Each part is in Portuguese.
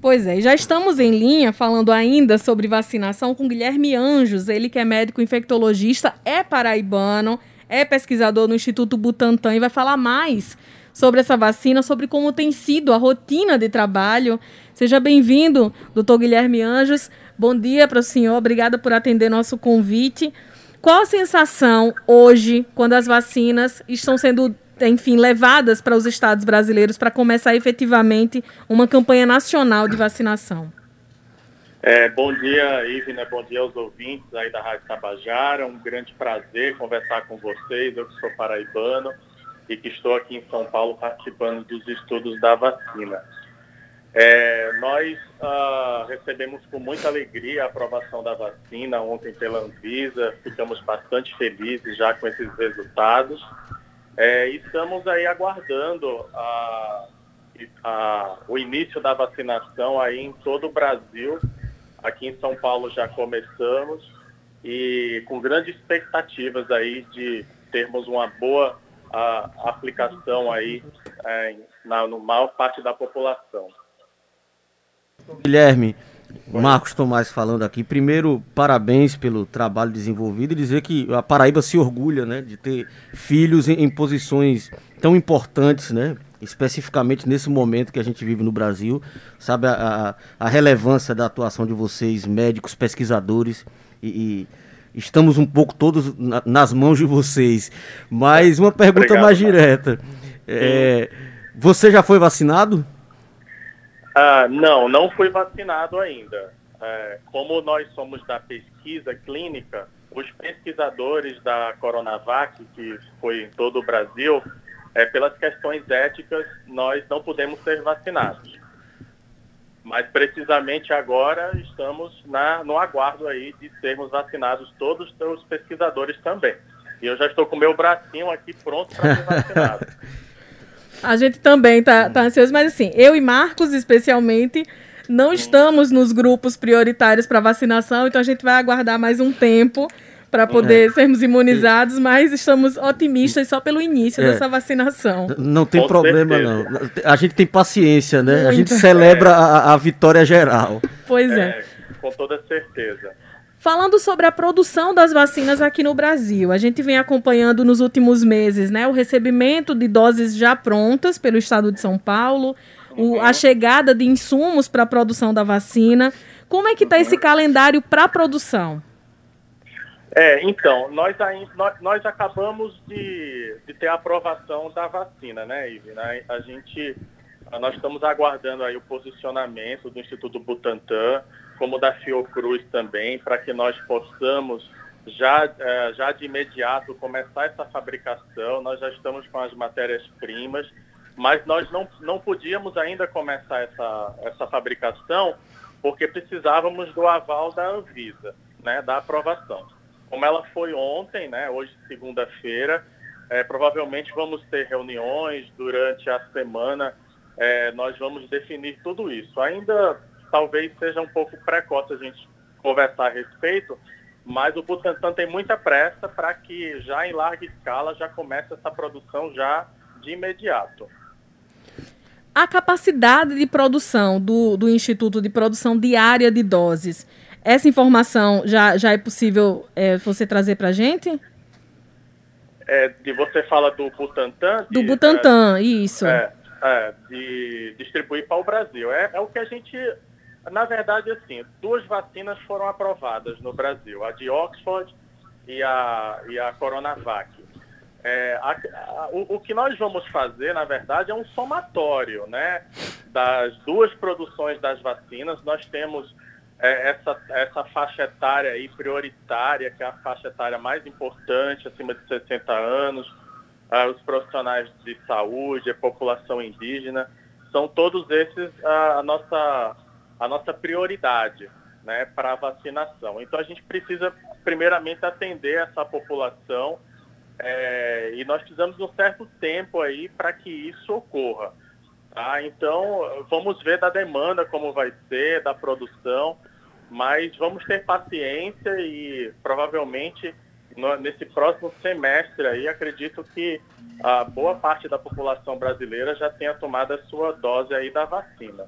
Pois é, já estamos em linha falando ainda sobre vacinação com Guilherme Anjos, ele que é médico infectologista, é paraibano, é pesquisador no Instituto Butantan e vai falar mais sobre essa vacina, sobre como tem sido a rotina de trabalho. Seja bem-vindo, doutor Guilherme Anjos. Bom dia para o senhor, obrigada por atender nosso convite. Qual a sensação hoje, quando as vacinas estão sendo enfim, levadas para os estados brasileiros para começar efetivamente uma campanha nacional de vacinação. É, bom dia, Ivna, bom dia aos ouvintes aí da Rádio Tabajara. Um grande prazer conversar com vocês. Eu que sou paraibano e que estou aqui em São Paulo participando dos estudos da vacina. É, nós ah, recebemos com muita alegria a aprovação da vacina ontem pela Anvisa. Ficamos bastante felizes já com esses resultados. É, estamos aí aguardando a, a, o início da vacinação aí em todo o Brasil. Aqui em São Paulo já começamos e com grandes expectativas aí de termos uma boa a, aplicação aí é, na no maior parte da população. Guilherme, Marcos Tomás falando aqui. Primeiro, parabéns pelo trabalho desenvolvido e dizer que a Paraíba se orgulha né, de ter filhos em, em posições tão importantes, né? especificamente nesse momento que a gente vive no Brasil, sabe a, a, a relevância da atuação de vocês, médicos, pesquisadores, e, e estamos um pouco todos na, nas mãos de vocês. Mas uma pergunta Obrigado, mais direta: é, você já foi vacinado? Ah, não, não fui vacinado ainda. É, como nós somos da pesquisa clínica, os pesquisadores da Coronavac, que foi em todo o Brasil, é, pelas questões éticas, nós não podemos ser vacinados. Mas precisamente agora estamos na, no aguardo aí de sermos vacinados todos os pesquisadores também. E eu já estou com o meu bracinho aqui pronto para ser vacinado. A gente também tá, tá ansioso, mas assim, eu e Marcos, especialmente, não estamos nos grupos prioritários para vacinação, então a gente vai aguardar mais um tempo para poder é. sermos imunizados, mas estamos otimistas só pelo início é. dessa vacinação. Não tem Com problema, certeza. não. A gente tem paciência, né? Muito. A gente celebra é. a, a, vitória geral. Pois é. é. Com toda certeza. Falando sobre a produção das vacinas aqui no Brasil, a gente vem acompanhando nos últimos meses né, o recebimento de doses já prontas pelo estado de São Paulo, o, a uhum. chegada de insumos para a produção da vacina. Como é que está esse uhum. calendário para a produção? É, então, nós, nós, nós acabamos de, de, ter a aprovação da vacina, né, Ive? A gente, nós estamos aguardando aí o posicionamento do Instituto Butantan, como da Fiocruz também, para que nós possamos já, é, já de imediato começar essa fabricação. Nós já estamos com as matérias-primas, mas nós não, não podíamos ainda começar essa, essa fabricação porque precisávamos do aval da Anvisa, né, da aprovação. Como ela foi ontem, né, hoje segunda-feira, é, provavelmente vamos ter reuniões durante a semana, é, nós vamos definir tudo isso. Ainda talvez seja um pouco precoce a gente conversar a respeito, mas o Butantan tem muita pressa para que já em larga escala já comece essa produção já de imediato. A capacidade de produção do, do Instituto de Produção Diária de Doses, essa informação já, já é possível é, você trazer para a gente? É, de você fala do Butantan? Do Butantan, é, isso. É, é, de distribuir para o Brasil. É, é o que a gente na verdade, assim, duas vacinas foram aprovadas no Brasil, a de Oxford e a, e a Coronavac. É, a, a, o, o, que nós vamos fazer, na verdade, é um somatório né, das duas produções das vacinas. Nós temos é, essa, essa faixa etária aí prioritária, que é a faixa etária mais importante, acima de 60 anos, ah, os profissionais de saúde, a população indígena, são todos esses a, a nossa a nossa prioridade né, para a vacinação. Então, a gente precisa, primeiramente, atender essa população é, e nós precisamos de um certo tempo aí para que isso ocorra. Tá? Então, vamos ver da demanda como vai ser, da produção, mas vamos ter paciência e provavelmente no, nesse próximo semestre aí acredito que a boa parte da população brasileira já tenha tomado a sua dose aí da vacina.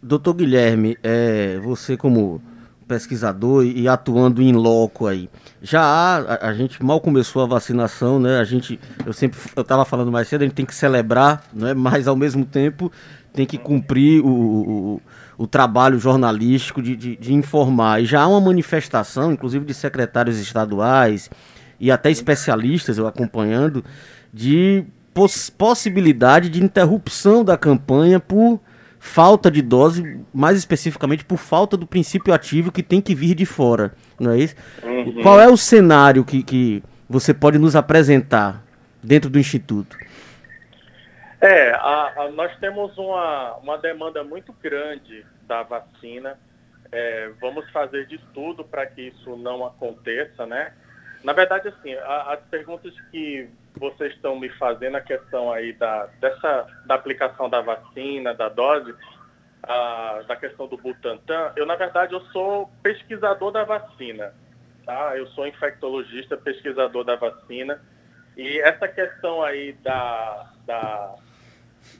Doutor Guilherme, é, você como pesquisador e atuando em loco aí. Já há, a, a, gente mal começou a vacinação, né? A gente, eu sempre, eu estava falando mais cedo, a gente tem que celebrar, né? Mas ao mesmo tempo tem que cumprir o, o, o trabalho jornalístico de, de, de, informar. E já há uma manifestação, inclusive de secretários estaduais e até especialistas eu acompanhando, de poss possibilidade de interrupção da campanha por falta de dose, mais especificamente por falta do princípio ativo que tem que vir de fora, não é isso? Uhum. Qual é o cenário que, que você pode nos apresentar dentro do Instituto? É, a, a, nós temos uma, uma demanda muito grande da vacina. É, vamos fazer de tudo para que isso não aconteça, né? Na verdade, assim, a, as perguntas que vocês estão me fazendo, a questão aí da, dessa, da aplicação da vacina, da dose, a, da questão do Butantan, eu, na verdade, eu sou pesquisador da vacina, tá? Eu sou infectologista, pesquisador da vacina, e essa questão aí da, da,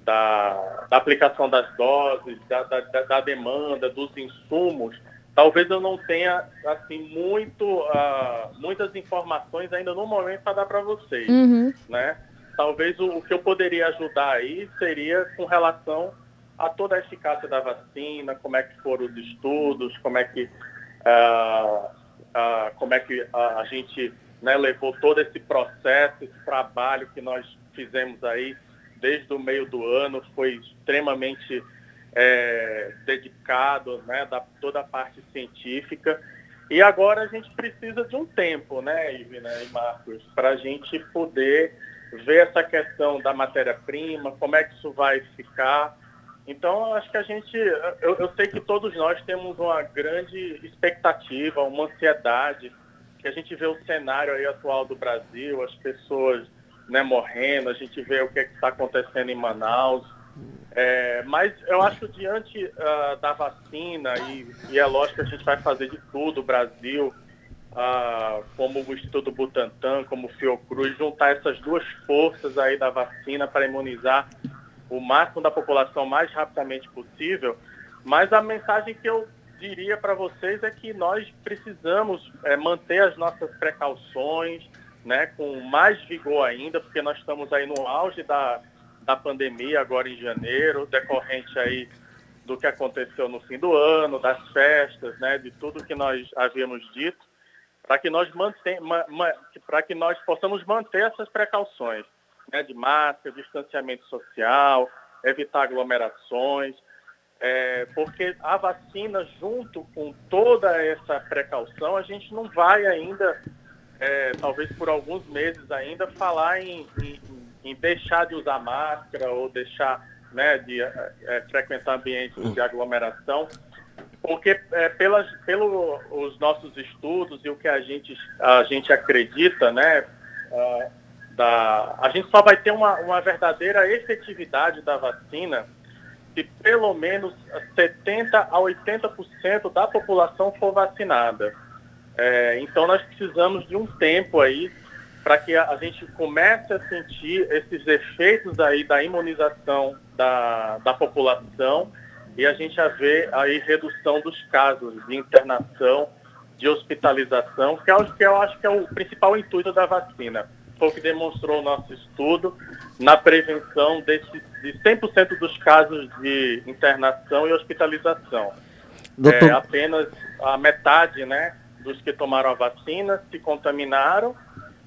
da, da aplicação das doses, da, da, da demanda, dos insumos, talvez eu não tenha assim muito uh, muitas informações ainda no momento para dar para vocês, uhum. né? Talvez o, o, que eu poderia ajudar aí seria com relação a toda a eficácia da vacina, como é que foram os estudos, como é que uh, uh, como é que a, a gente né, levou todo esse processo, esse trabalho que nós fizemos aí desde o meio do ano, foi extremamente é, dedicado, né, da toda a parte científica. E agora a gente precisa de um tempo, né, Ivina e Marcos, para a gente poder ver essa questão da matéria-prima, como é que isso vai ficar. Então, acho que a gente, eu, eu, sei que todos nós temos uma grande expectativa, uma ansiedade, que a gente vê o cenário aí atual do Brasil, as pessoas né, morrendo, a gente vê o que é está acontecendo em Manaus, é, mas eu acho que diante uh, da vacina, e, e, é lógico que a gente vai fazer de tudo, o Brasil, uh, como o Instituto Butantan, como o Fiocruz, juntar essas duas forças aí da vacina para imunizar o máximo da população mais rapidamente possível. Mas a mensagem que eu diria para vocês é que nós precisamos é, manter as nossas precauções, né, com mais vigor ainda, porque nós estamos aí no auge da da pandemia agora em janeiro, decorrente aí do que aconteceu no fim do ano, das festas, né, de tudo que nós havíamos dito, para que nós para que nós possamos manter essas precauções, né, de máscara, distanciamento social, evitar aglomerações, é, porque a vacina, junto com toda essa precaução, a gente não vai ainda, é, talvez por alguns meses ainda, falar em, em em deixar de usar máscara ou deixar né, de é, frequentar ambientes de aglomeração, porque é, pelas, pelos nossos estudos e o que a gente, a gente acredita, né, uh, da, a gente só vai ter uma, uma verdadeira efetividade da vacina se pelo menos 70% a 80% da população for vacinada. É, então nós precisamos de um tempo aí para que a, gente comece a sentir esses efeitos aí da imunização da, da população e a gente a ver aí redução dos casos de internação, de hospitalização, que é o que eu acho que é o principal intuito da vacina. Foi o que demonstrou o nosso estudo na prevenção desse, de 100% dos casos de internação e hospitalização. Doutor... É, apenas a metade né, dos que tomaram a vacina se contaminaram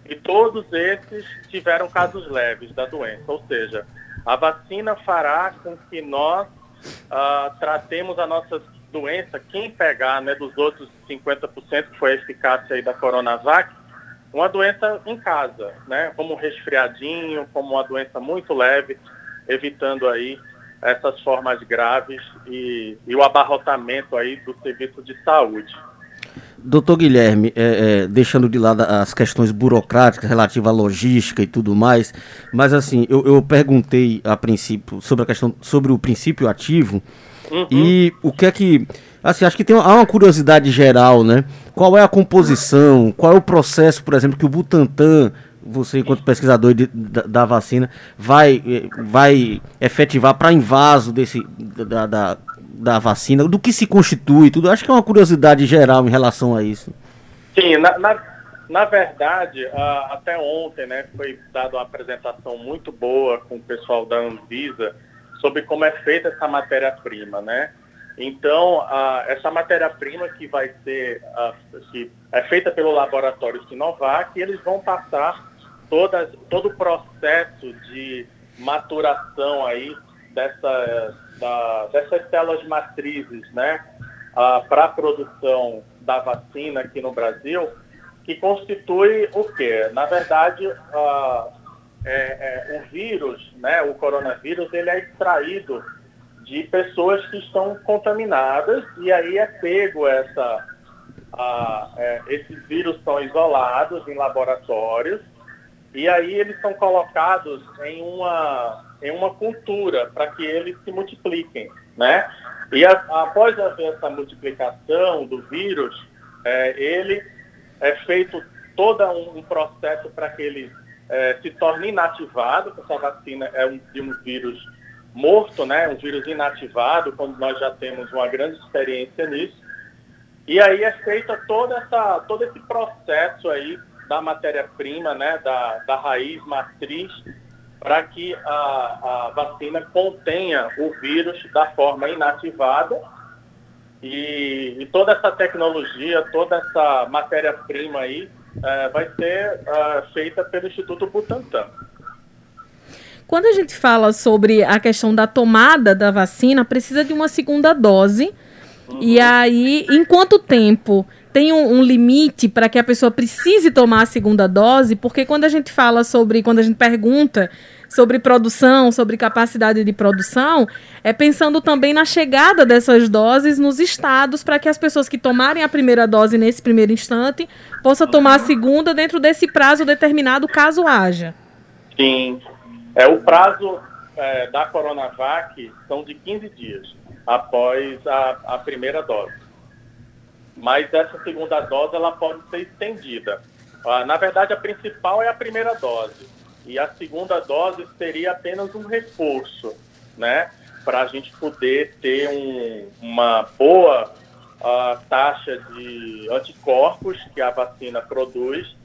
e todos esses tiveram casos leves da doença. Ou seja, a vacina fará com que nós uh, tratemos a nossa doença, quem pegar né, dos outros 50% que foi a eficácia aí da Coronavac, uma doença em casa, né, como um resfriadinho, como uma doença muito leve, evitando aí essas formas graves e, e o abarrotamento aí do serviço de saúde. Doutor Guilherme, é, é, deixando de lado as questões burocráticas relativas à logística e tudo mais, mas assim, eu, eu perguntei a princípio sobre a questão sobre o princípio ativo uhum. e o que é que. Assim, acho que tem há uma curiosidade geral, né? Qual é a composição, qual é o processo, por exemplo, que o Butantan você, enquanto pesquisador de, da, da, vacina, vai, vai efetivar para invaso desse, da, da, da, vacina? Do que se constitui tudo? Acho que é uma curiosidade geral em relação a isso. Sim, na, na, na verdade, uh, até ontem né, foi dada uma apresentação muito boa com o pessoal da Anvisa sobre como é feita essa matéria-prima, né? Então, uh, essa matéria-prima que vai ser, uh, que é feita pelo laboratório Sinovac, eles vão passar toda, todo o processo de maturação aí dessa, da, dessas células matrizes, né, uh, para a produção da vacina aqui no Brasil, que constitui o quê? Na verdade, uh, é, é, o vírus, né, o coronavírus, ele é extraído de pessoas que estão contaminadas e aí é pego essa, a, é, esses vírus são isolados em laboratórios e aí eles são colocados em uma, em uma cultura para que eles se multipliquem, né? E a, após haver essa multiplicação do vírus, é, ele é feito todo um, um processo para que ele é, se torne inativado, porque essa vacina é um, de um vírus morto, né, um vírus inativado, quando nós já temos uma grande experiência nisso. E aí é feita toda essa, todo esse processo aí da matéria-prima, né, da, da raiz matriz, para que a, a vacina contenha o vírus da forma inativada. E, e toda essa tecnologia, toda essa matéria-prima aí é, vai ser é, feita pelo Instituto Butantan. Quando a gente fala sobre a questão da tomada da vacina, precisa de uma segunda dose. Uhum. E aí, em quanto tempo tem um, um limite para que a pessoa precise tomar a segunda dose? Porque quando a gente fala sobre, quando a gente pergunta sobre produção, sobre capacidade de produção, é pensando também na chegada dessas doses nos estados para que as pessoas que tomarem a primeira dose nesse primeiro instante possam tomar a segunda dentro desse prazo determinado, caso haja. Sim, é, o prazo é, da Coronavac são de 15 dias após a, a primeira dose. Mas essa segunda dose ela pode ser estendida. Ah, na verdade, a principal é a primeira dose. E a segunda dose seria apenas um reforço, né? Para a gente poder ter um, uma boa uh, taxa de anticorpos que a vacina produz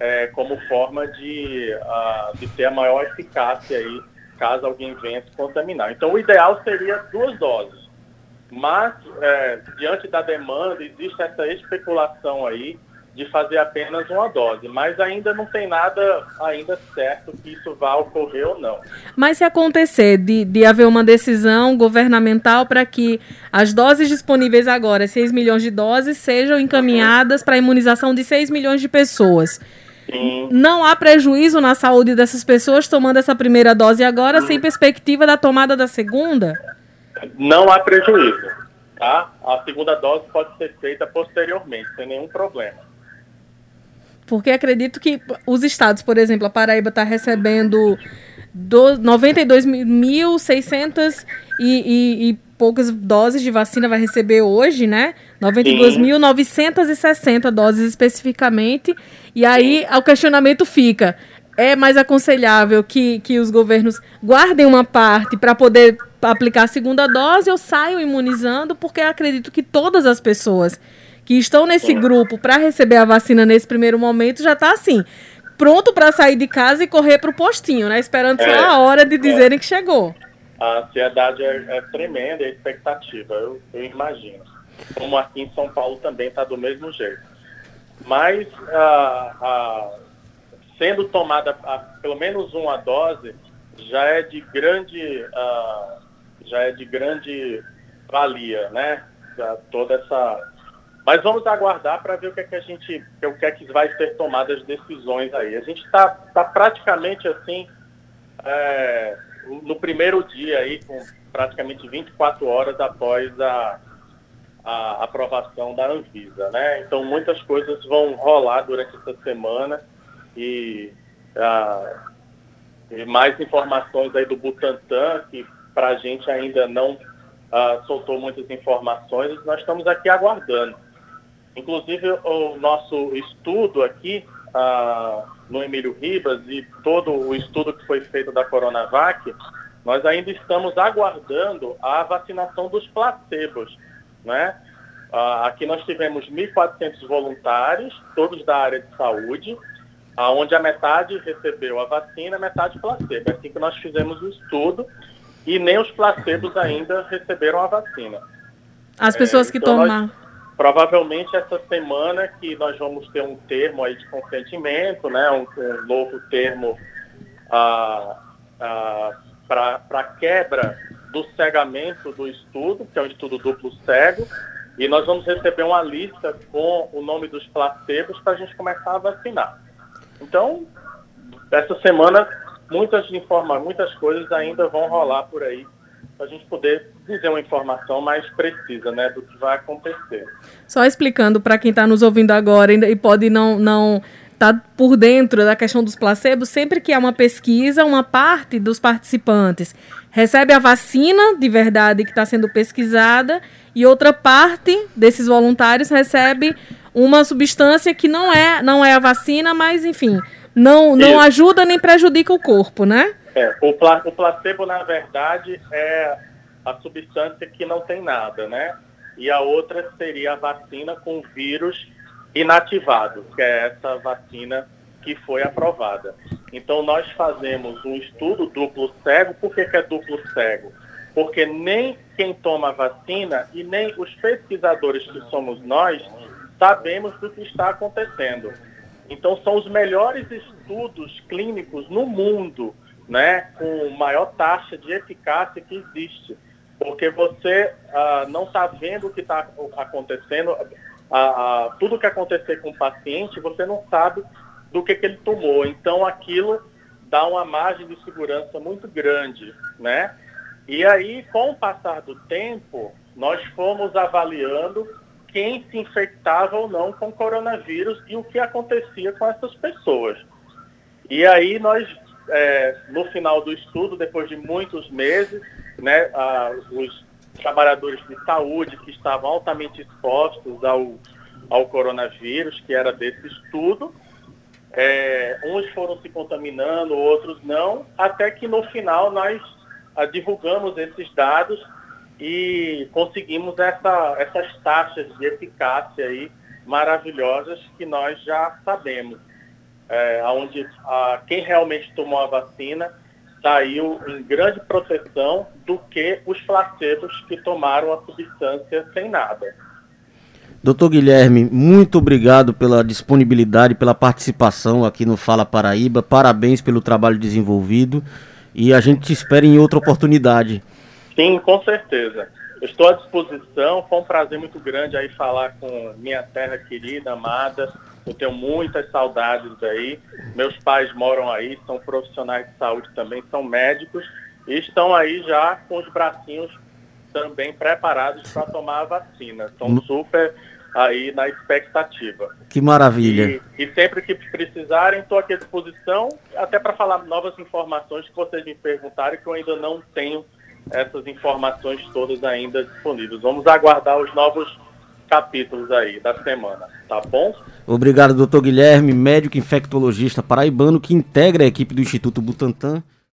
é, como forma de, uh, de ter a maior eficácia aí, caso alguém venha se contaminar. Então, o ideal seria duas doses. Mas, é, diante da demanda, existe essa especulação aí de fazer apenas uma dose, mas ainda não tem nada ainda certo que isso vá ocorrer ou não. Mas se acontecer de, de haver uma decisão governamental para que as doses disponíveis agora, 6 milhões de doses, sejam encaminhadas para a imunização de 6 milhões de pessoas, Sim. Não há prejuízo na saúde dessas pessoas tomando essa primeira dose agora, sem perspectiva da tomada da segunda? Não há prejuízo. Tá? A segunda dose pode ser feita posteriormente, sem nenhum problema. Porque acredito que os estados, por exemplo, a Paraíba está recebendo 92.600 e, e, e poucas doses de vacina vai receber hoje, né? 92.960 doses especificamente. E aí o questionamento fica: é mais aconselhável que, que os governos guardem uma parte para poder aplicar a segunda dose ou saiam imunizando? Porque acredito que todas as pessoas que estão nesse grupo para receber a vacina nesse primeiro momento já está assim. Pronto para sair de casa e correr para o postinho, né? Esperando é, só a hora de dizerem é. que chegou a ansiedade é, é tremenda e a expectativa, eu, eu, imagino. Como aqui em São Paulo também está do mesmo jeito. Mas, ah, ah, sendo tomada a, pelo menos uma dose, já é de grande, ah, já é de grande valia, né? toda essa. Mas vamos aguardar para ver o que é que a gente, o que é que vai ser tomadas decisões aí. A gente está tá praticamente assim. É, no primeiro dia aí, com praticamente 24 horas após a, a aprovação da Anvisa, né? Então muitas coisas vão rolar durante essa semana e, ah, e mais informações aí do Butantan, que para a gente ainda não ah, soltou muitas informações, nós estamos aqui aguardando. Inclusive o nosso estudo aqui ah, no Emílio Ribas e todo o estudo que foi feito da Coronavac, nós ainda estamos aguardando a vacinação dos placebos, né? Ah, aqui nós tivemos 1.400 voluntários, todos da área de saúde, onde a metade recebeu a vacina, a metade placebo. É assim que nós fizemos o estudo e nem os placebos ainda receberam a vacina. As pessoas é, que então tomam. Nós, provavelmente essa semana que nós vamos ter um termo aí de consentimento, né, um, um novo termo ah, ah, para quebra do cegamento do estudo, que é um estudo duplo cego, e nós vamos receber uma lista com o nome dos placebos para a gente começar a vacinar. Então, essa semana, muitas, informa muitas coisas ainda vão rolar por aí para a gente poder dizer uma informação mais precisa né, do que vai acontecer. Só explicando para quem está nos ouvindo agora e pode não, não está por dentro da questão dos placebos, sempre que há uma pesquisa, uma parte dos participantes recebe a vacina de verdade que está sendo pesquisada e outra parte desses voluntários recebe uma substância que não é, não é a vacina, mas enfim, não, não ajuda nem prejudica o corpo, né? É, o, pla o placebo, na verdade, é a substância que não tem nada, né? E a outra seria a vacina com vírus inativado, que é essa vacina que foi aprovada. Então, nós fazemos um estudo duplo cego. Por que, que é duplo cego? Porque nem quem toma vacina e nem os pesquisadores que somos nós sabemos do que está acontecendo. Então, são os melhores estudos clínicos no mundo, né, com maior taxa de eficácia que existe. Porque você ah, não está vendo o que está acontecendo, a, a, tudo que acontecer com o paciente, você não sabe do que, que ele tomou. Então, aquilo dá uma margem de segurança muito grande, né? E aí, com o passar do tempo, nós fomos avaliando quem se infectava ou não com coronavírus e o que acontecia com essas pessoas. E aí nós, é, no final do estudo, depois de muitos meses, né, os trabalhadores de saúde que estavam altamente expostos ao, ao coronavírus, que era desse estudo. É, uns foram se contaminando, outros não, até que no final nós a, ah, divulgamos esses dados e conseguimos essa, essas taxas de eficácia aí maravilhosas que nós já sabemos, é, onde a, quem realmente tomou a vacina saiu em grande proteção do que os placebos que tomaram a substância sem nada. Doutor Guilherme, muito obrigado pela disponibilidade, pela participação aqui no Fala Paraíba. Parabéns pelo trabalho desenvolvido e a gente te espera em outra oportunidade. Sim, com certeza. estou à disposição. Foi um prazer muito grande aí falar com minha terra querida, amada eu tenho muitas saudades aí. Meus pais moram aí, são profissionais de saúde também, são médicos e estão aí já com os bracinhos também preparados para tomar a vacina. Estão super aí na expectativa. Que maravilha. E, e sempre que precisarem, estou aqui à disposição, até para falar novas informações que vocês me perguntaram, que eu ainda não tenho essas informações todas ainda disponíveis. Vamos aguardar os novos capítulos aí da semana, tá bom? Obrigado, doutor Guilherme, médico infectologista paraibano que integra a equipe do Instituto Butantan.